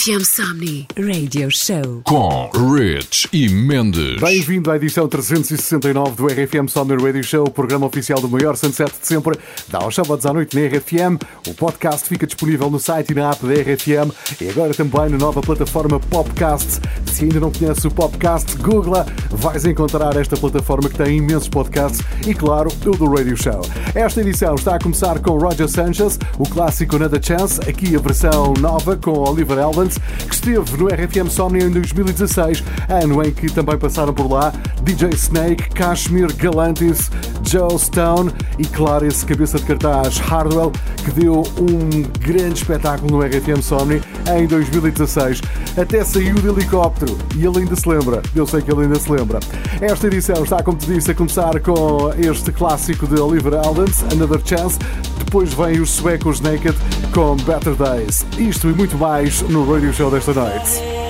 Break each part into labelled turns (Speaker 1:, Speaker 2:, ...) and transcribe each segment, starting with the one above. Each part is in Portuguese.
Speaker 1: RFM Somni Radio Show
Speaker 2: com Rich e Mendes.
Speaker 3: Bem-vindo à edição 369 do RFM Somni Radio Show, o programa oficial do maior sunset de sempre. Dá aos sábados à noite na RFM. O podcast fica disponível no site e na app da RFM e agora também na nova plataforma Popcast. Se ainda não conhece o Popcast, googla, vais encontrar esta plataforma que tem imensos podcasts e, claro, o do Radio Show. Esta edição está a começar com Roger Sanchez, o clássico Another Chance, aqui a versão nova com Oliver Elvans, que esteve no RFM Somnia em 2016, ano em que também passaram por lá DJ Snake, Kashmir Galantis, Joe Stone e, claro, esse cabeça de cartaz Hardwell, que deu um grande espetáculo no RFM Somni em 2016. Até saiu de helicóptero e ele ainda se lembra. Eu sei que ele ainda se lembra. Esta edição está, como te disse, a começar com este clássico de Oliver Eldens, Another Chance. Depois vem os suecos Naked com Better Days. Isto e muito mais no Radio Show desta noite.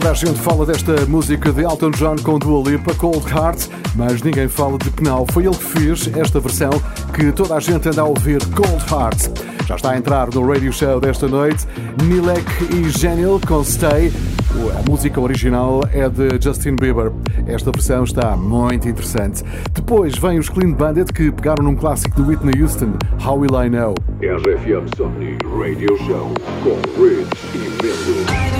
Speaker 3: Toda a gente fala desta música de Elton John com Dua Lipa, Cold Heart, mas ninguém fala de Penal. Foi ele que fez esta versão que toda a gente anda a ouvir, Cold Heart. Já está a entrar no radio show desta noite, Nilek e Genil com Stay. A música original é de Justin Bieber. Esta versão está muito interessante. Depois vem os Clean Bandit que pegaram num clássico de Whitney Houston, How Will I Know?
Speaker 2: RFM é Sony Radio Show com Rich e Mendes.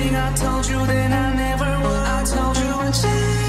Speaker 4: thing I told you then I never would. I told you I'd change.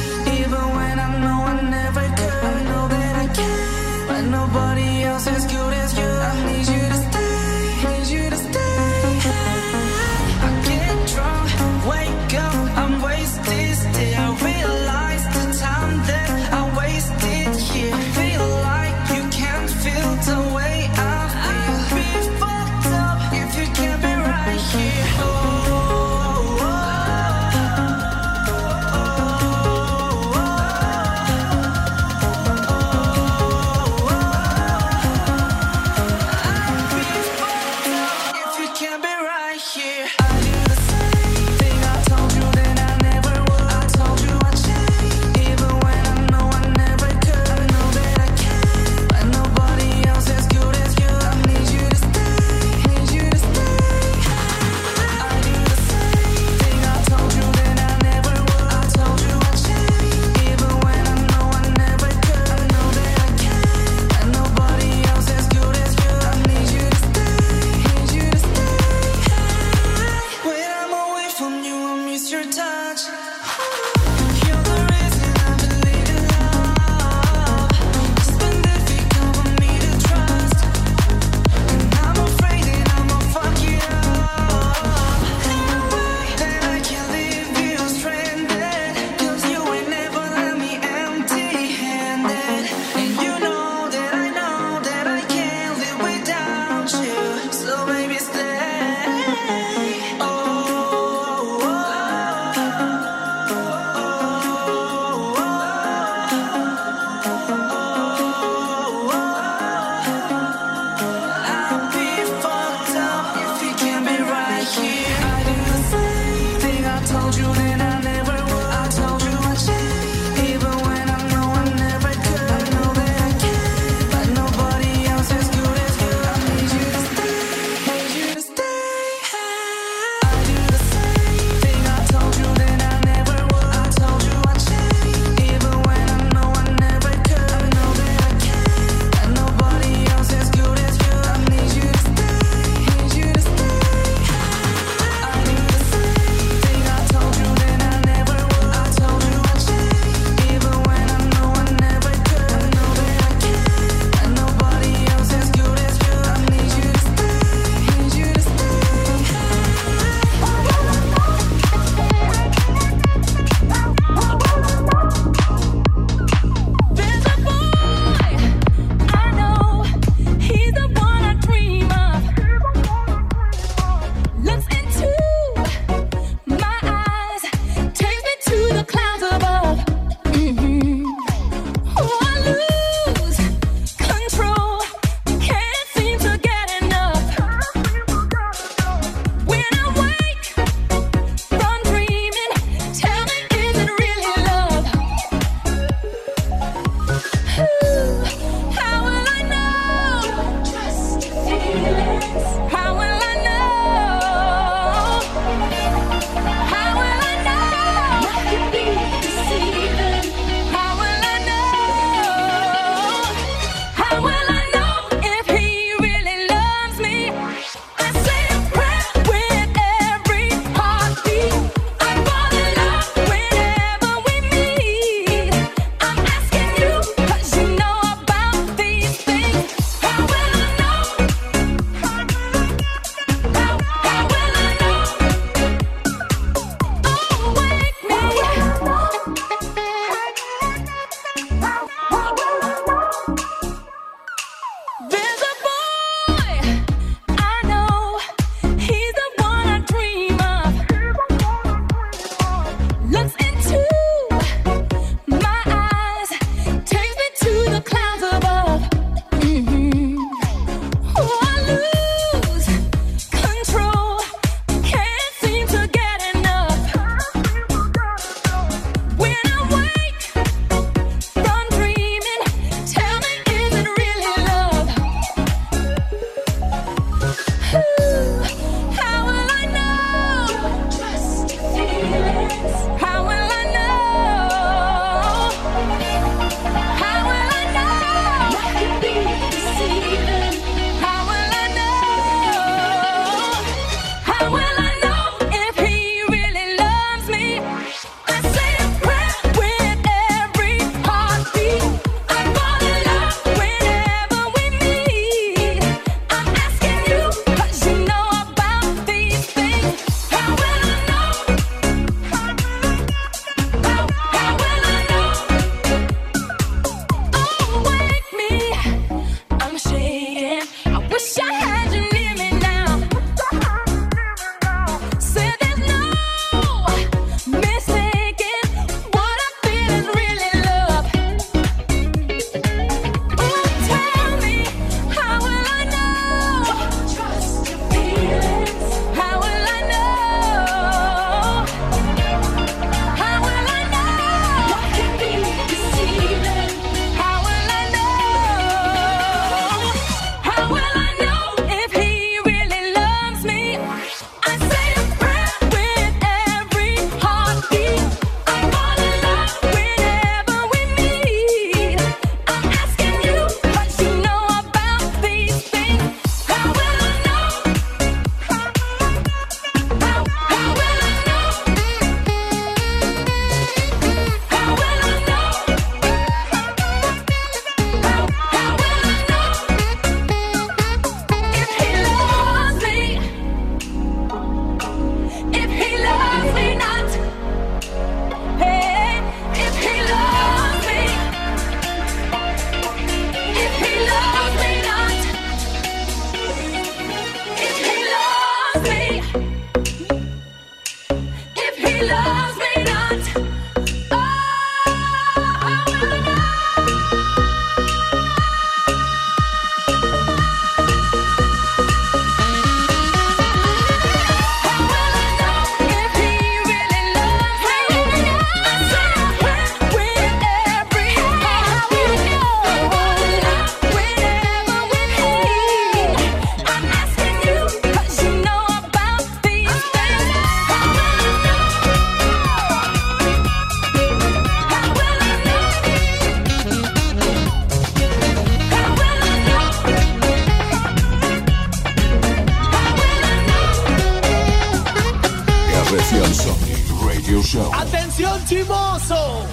Speaker 2: Show.
Speaker 5: Atención chimoso,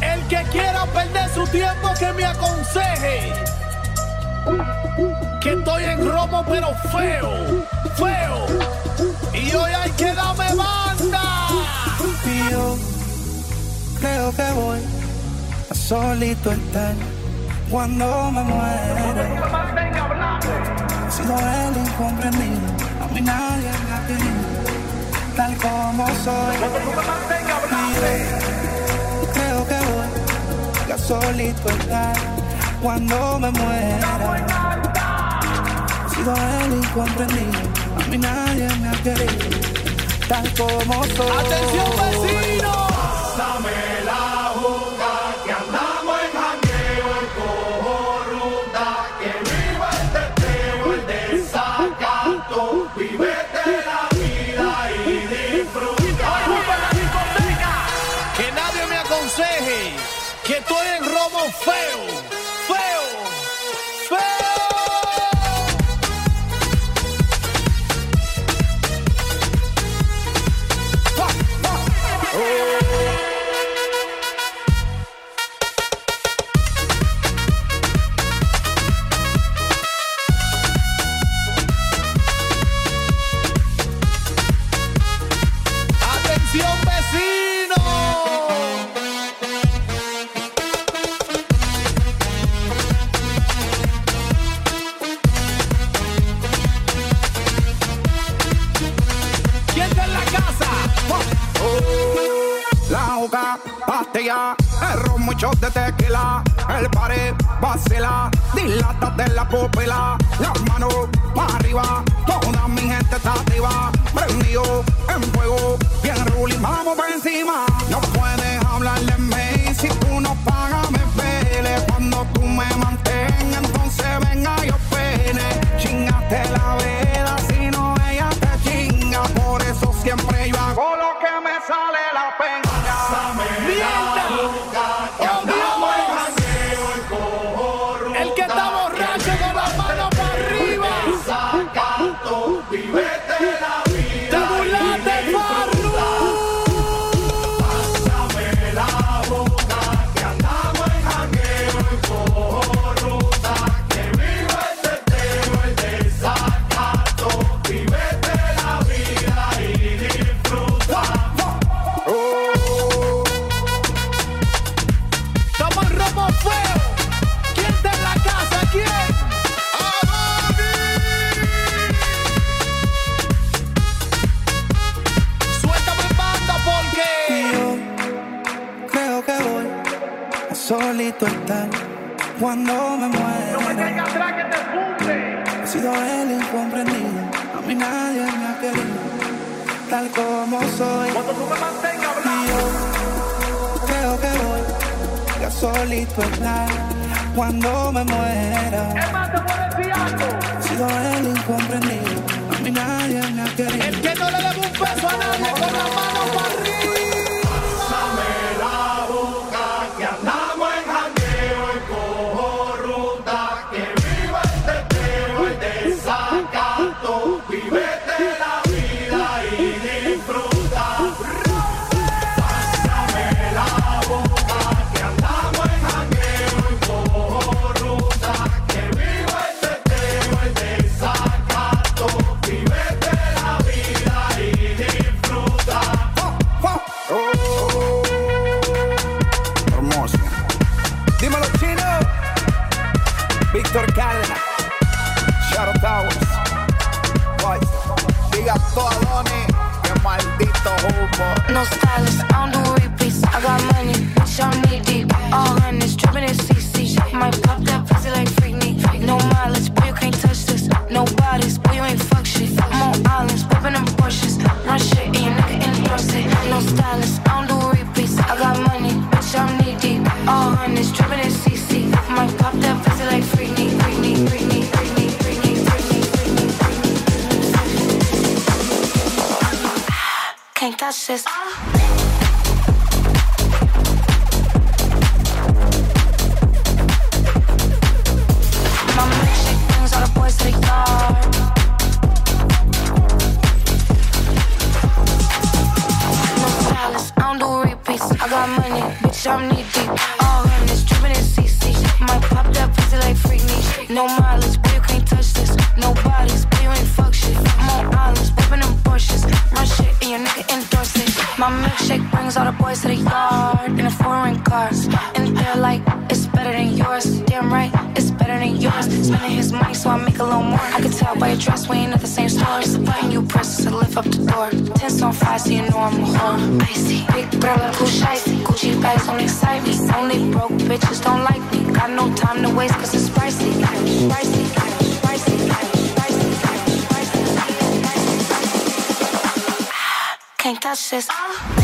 Speaker 5: el que quiera perder su tiempo que me aconseje. Que estoy en romo pero feo, feo. Y hoy hay que darme banda.
Speaker 6: Y yo creo que voy a solito estar cuando me muera. He sido el incomprendido, a mí nadie me ha querido, como soy. Yo creo que voy a solito estar cuando me muera. He sido el incomprendido, a mí nadie me ha querido, tal como soy.
Speaker 5: Atención vecino. esto es robo feo.
Speaker 6: Juca, pastilla, el ron, muchos de tequila, el pared, vacila, dilata de la pupila, las manos para arriba, toda mi gente está activa, prendido en fuego, bien ruling, vamos por encima, cuando me muera.
Speaker 5: atrás que te funde.
Speaker 6: He sido el incomprendido, a mí nadie me ha querido, tal como soy.
Speaker 5: Cuando tú me mantengas
Speaker 6: yo creo que voy a solito estar cuando me muera.
Speaker 5: Es más, te puedo decir algo.
Speaker 6: He sido el incomprendido, a mí nadie me ha querido.
Speaker 5: El que no le debe un peso a nadie con la mano para
Speaker 7: lonely. Broke bitches don't like me. Got no time to waste cause it's pricey. Pricey, pricey, pricey, pricey, pricey. Can't touch this.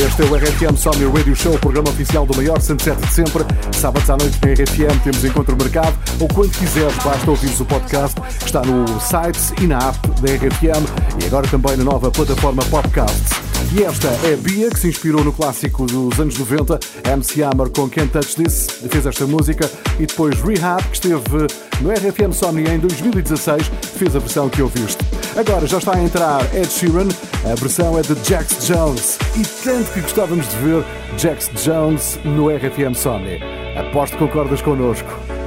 Speaker 4: Este é o RFM Somni Radio Show, o programa oficial do maior 107 de sempre. Sábados à noite na RFM temos encontro mercado ou quando quiseres basta ouvires o podcast. Está no site e na app da RFM e agora também na nova plataforma Podcast. E esta é Bia, que se inspirou no clássico dos anos 90, MC Hammer com Can't Touch This, fez esta música, e depois Rehab, que esteve no RFM Somni em 2016, fez a versão que ouviste. Agora já está a entrar Ed Sheeran, a versão é de Jax Jones e tanto que gostávamos de ver Jax Jones no RFM Sony. Aposto que concordas connosco.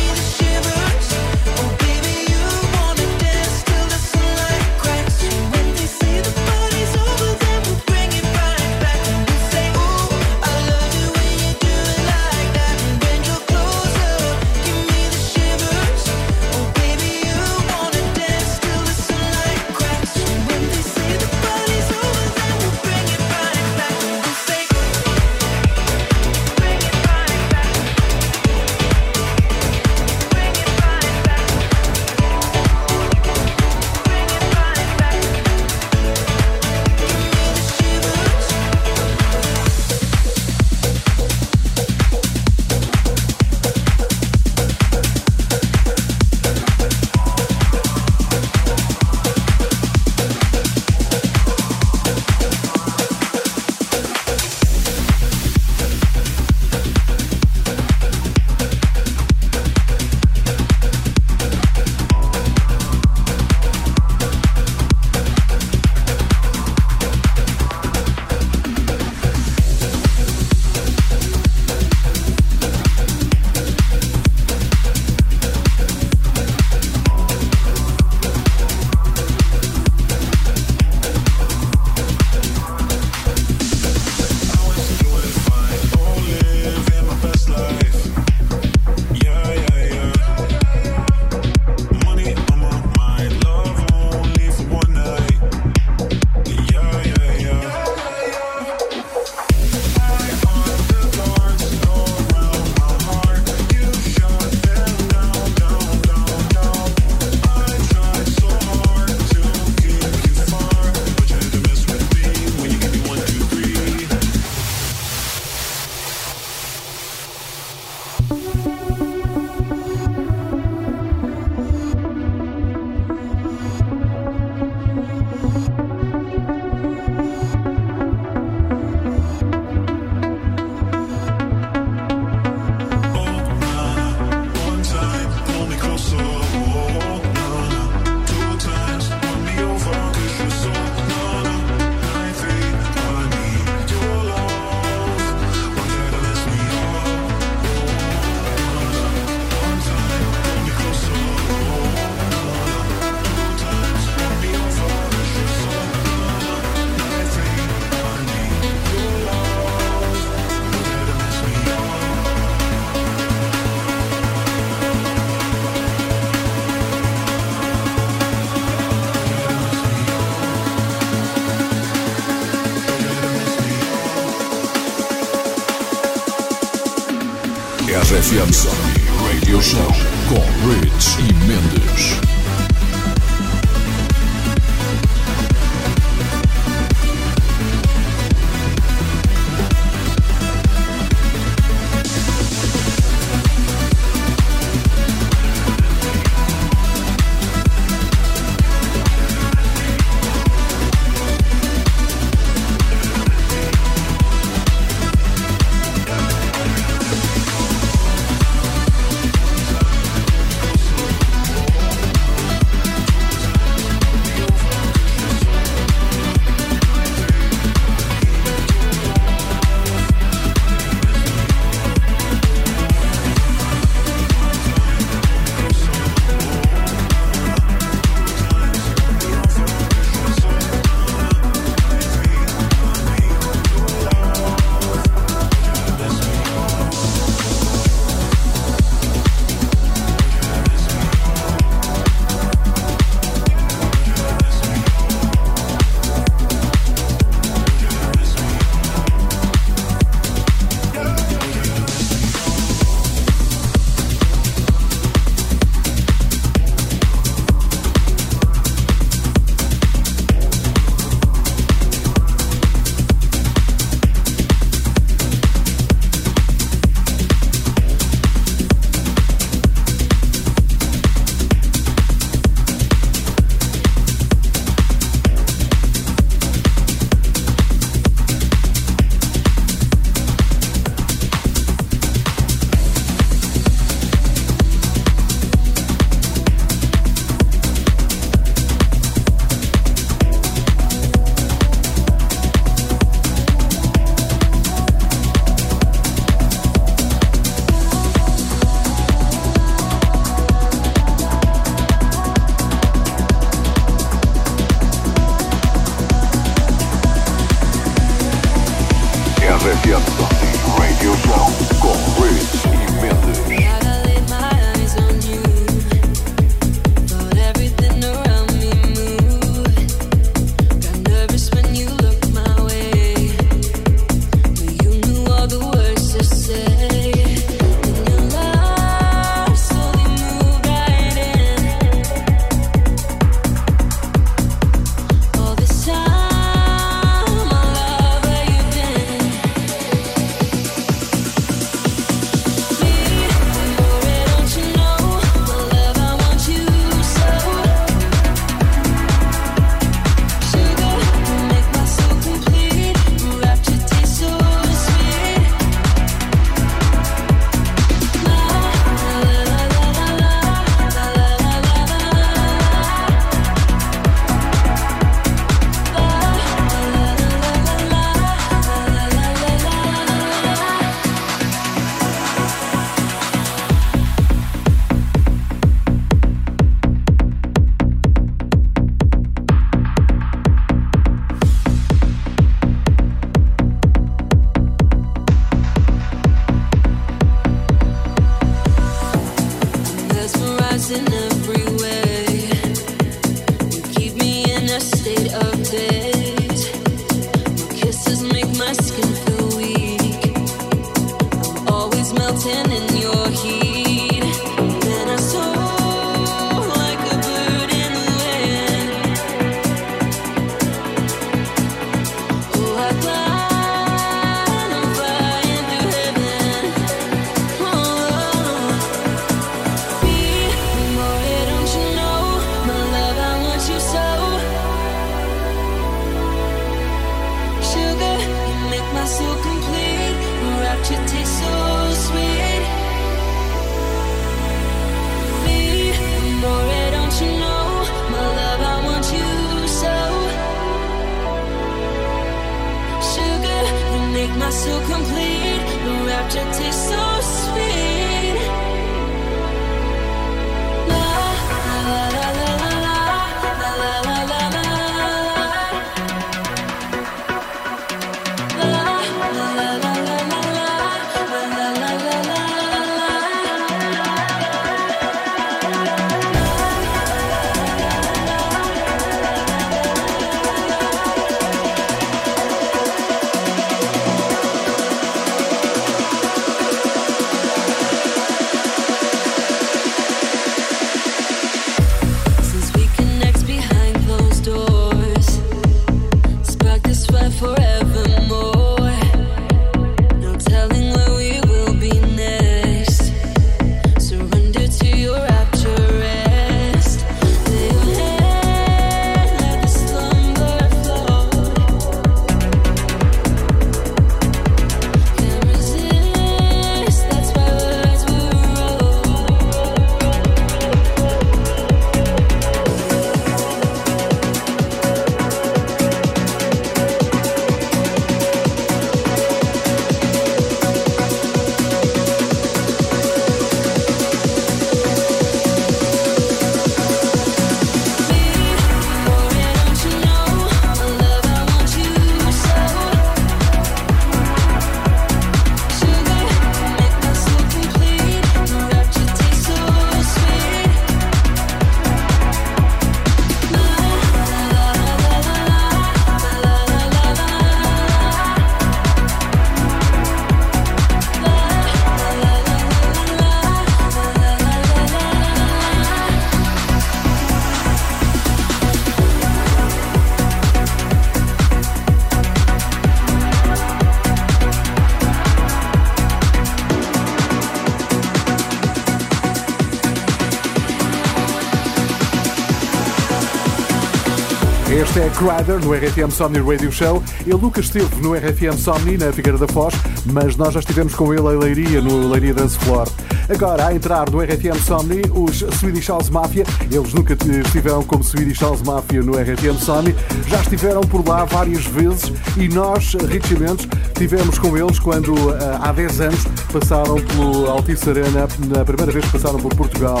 Speaker 3: Este é Crider no RFM Somni Radio Show. Ele nunca esteve no RFM Somni na Figueira da Foz, mas nós já estivemos com ele em Leiria, no Leiria Dance Floor. Agora, a entrar no RFM Somni, os Swedish House Mafia. Eles nunca estiveram como Swedish House Mafia no RFM Somni. Já estiveram por lá várias vezes e nós, Richie Mendes, estivemos com eles quando ah, há 10 anos passaram pelo Altice Arena, na primeira vez que passaram por Portugal.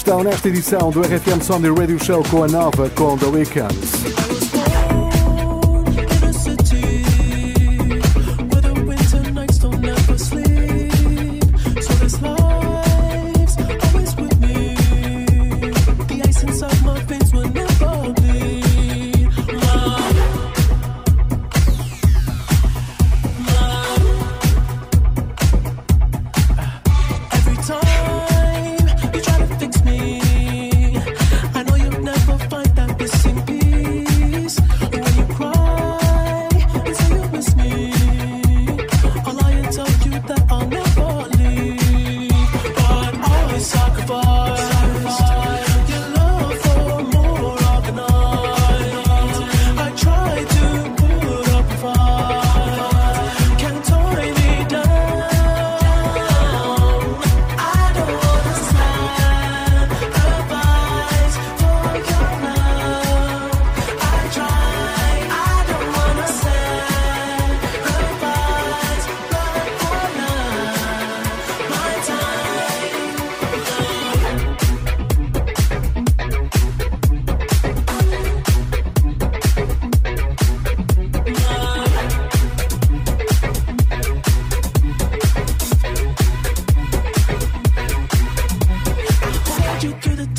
Speaker 3: Estão nesta edição do RFM Somni Radio Show com a nova com The Weeknd.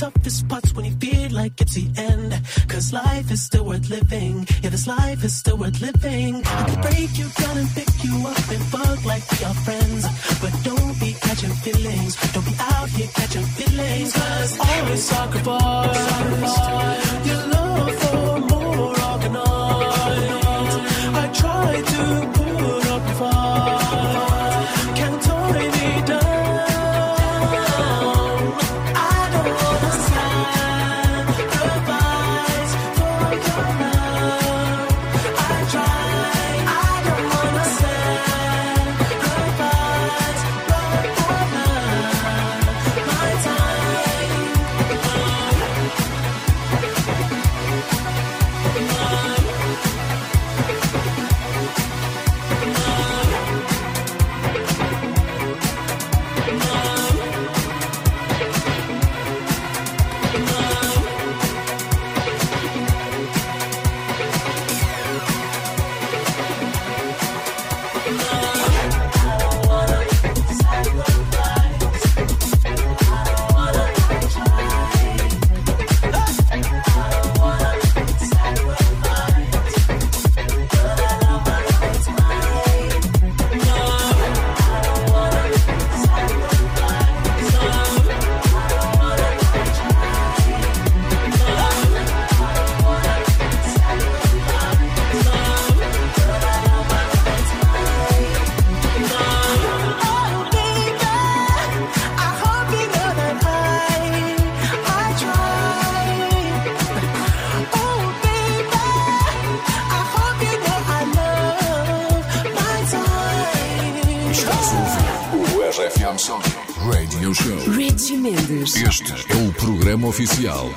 Speaker 8: Toughest parts when you feel like it's the end. Cause life is still worth living. Yeah, this life is still worth living. I could break you down and pick you up and fuck like we are friends. But don't be catching feelings. Don't be out here catching feelings. Cause always sacrifice your love for
Speaker 2: Somni Radio Show.
Speaker 1: Mendes.
Speaker 2: Este é o programa oficial.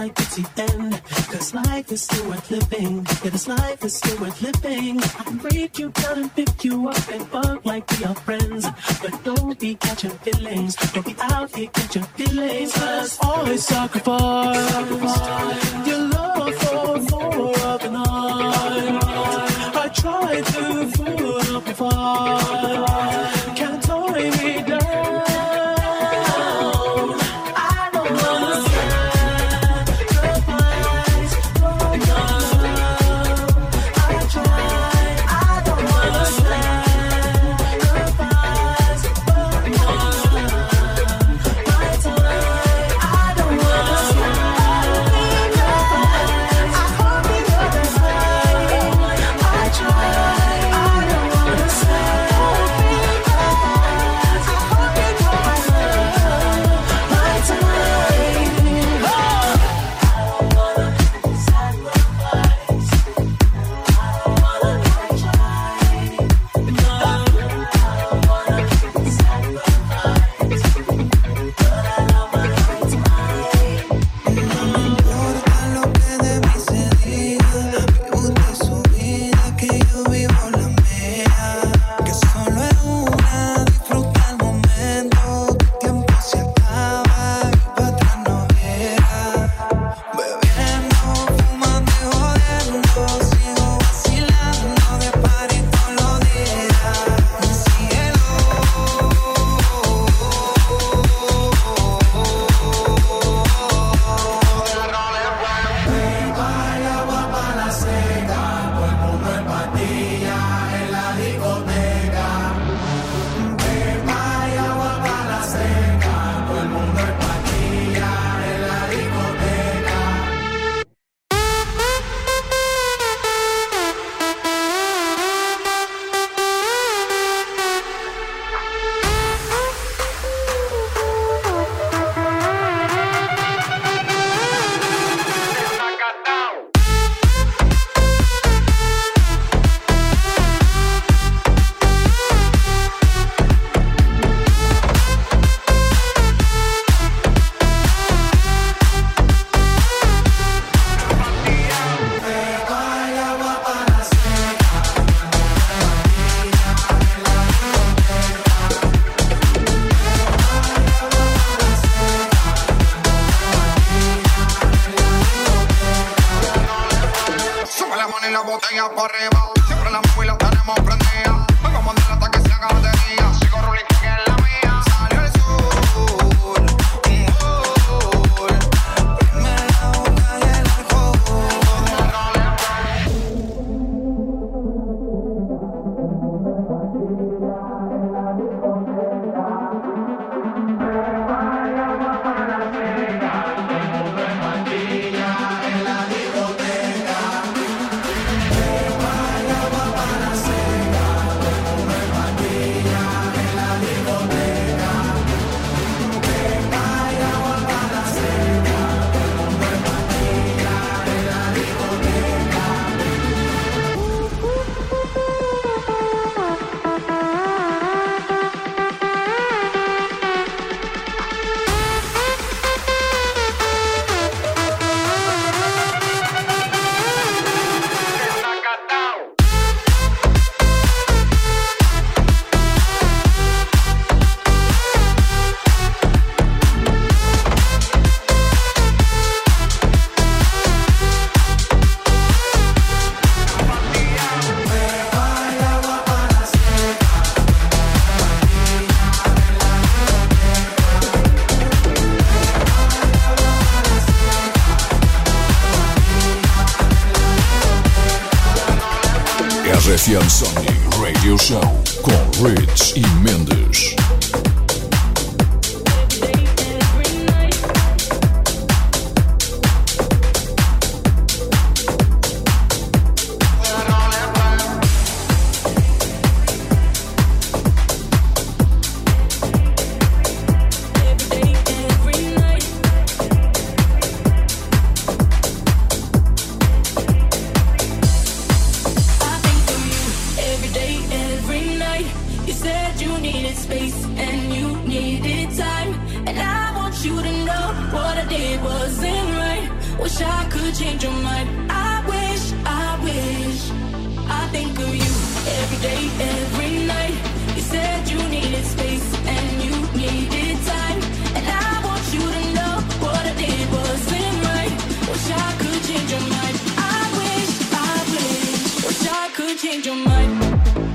Speaker 8: Like it's the end. Cause life is still worth living. Yeah, this life is still worth living. I can break you down and pick you up and fuck like we are friends. But don't be catching feelings. Don't be out here catching feelings. Cause always your
Speaker 4: said you needed space and you needed time. And I want you to know what I did wasn't right. Wish I could change your mind. I wish, I wish. I think of you every day, every night. You said you needed space and you needed time. And I want you to know what I did wasn't right. Wish I could change your mind. I wish, I wish. Wish I could change your mind.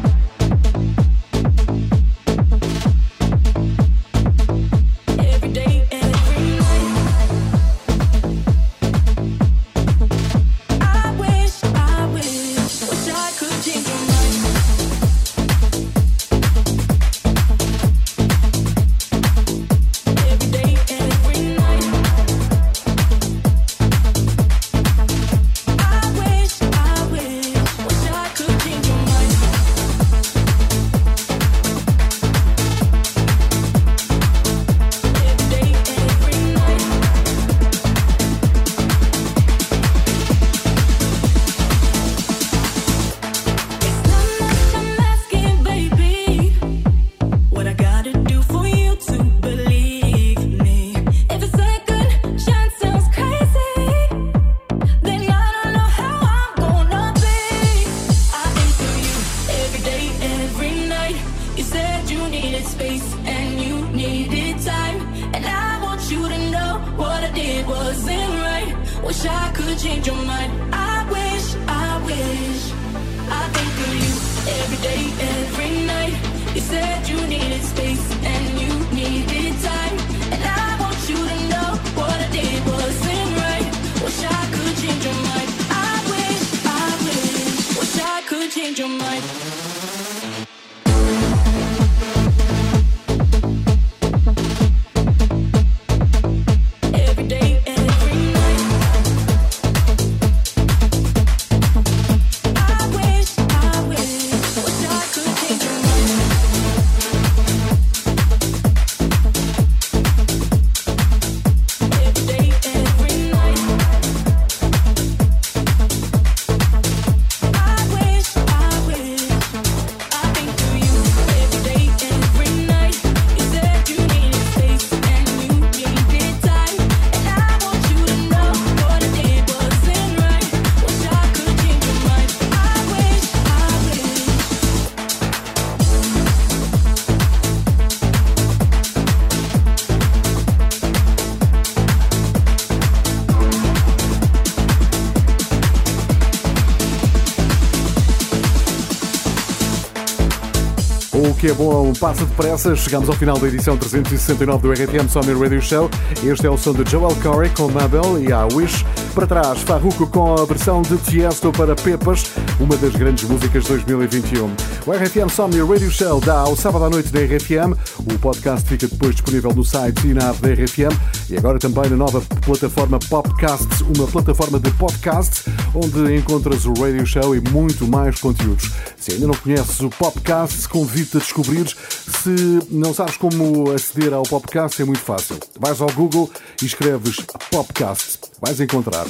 Speaker 3: Bom passa depressa. Chegamos ao final da edição 369 do RFM Summer Radio Show. Este é o som de Joel Corey com Mabel e a Wish. Para trás, Farruko com a versão de Tiesto para Pepas, uma das grandes músicas de 2021. O RFM Summer Radio Show dá ao sábado à noite da RFM. O podcast fica depois disponível no site e na app da RFM. E agora também na nova plataforma Popcasts, uma plataforma de podcasts onde encontras o Radio Show e muito mais conteúdos. Se ainda não conheces o Popcast, convido-te a descobrir. Se não sabes como aceder ao Popcast, é muito fácil. Vais ao Google e escreves Popcast. Vais encontrar.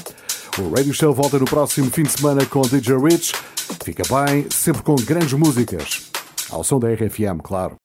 Speaker 3: O Radio Show volta no próximo fim de semana com DJ Rich. Fica bem, sempre com grandes músicas. Ao som da RFM, claro.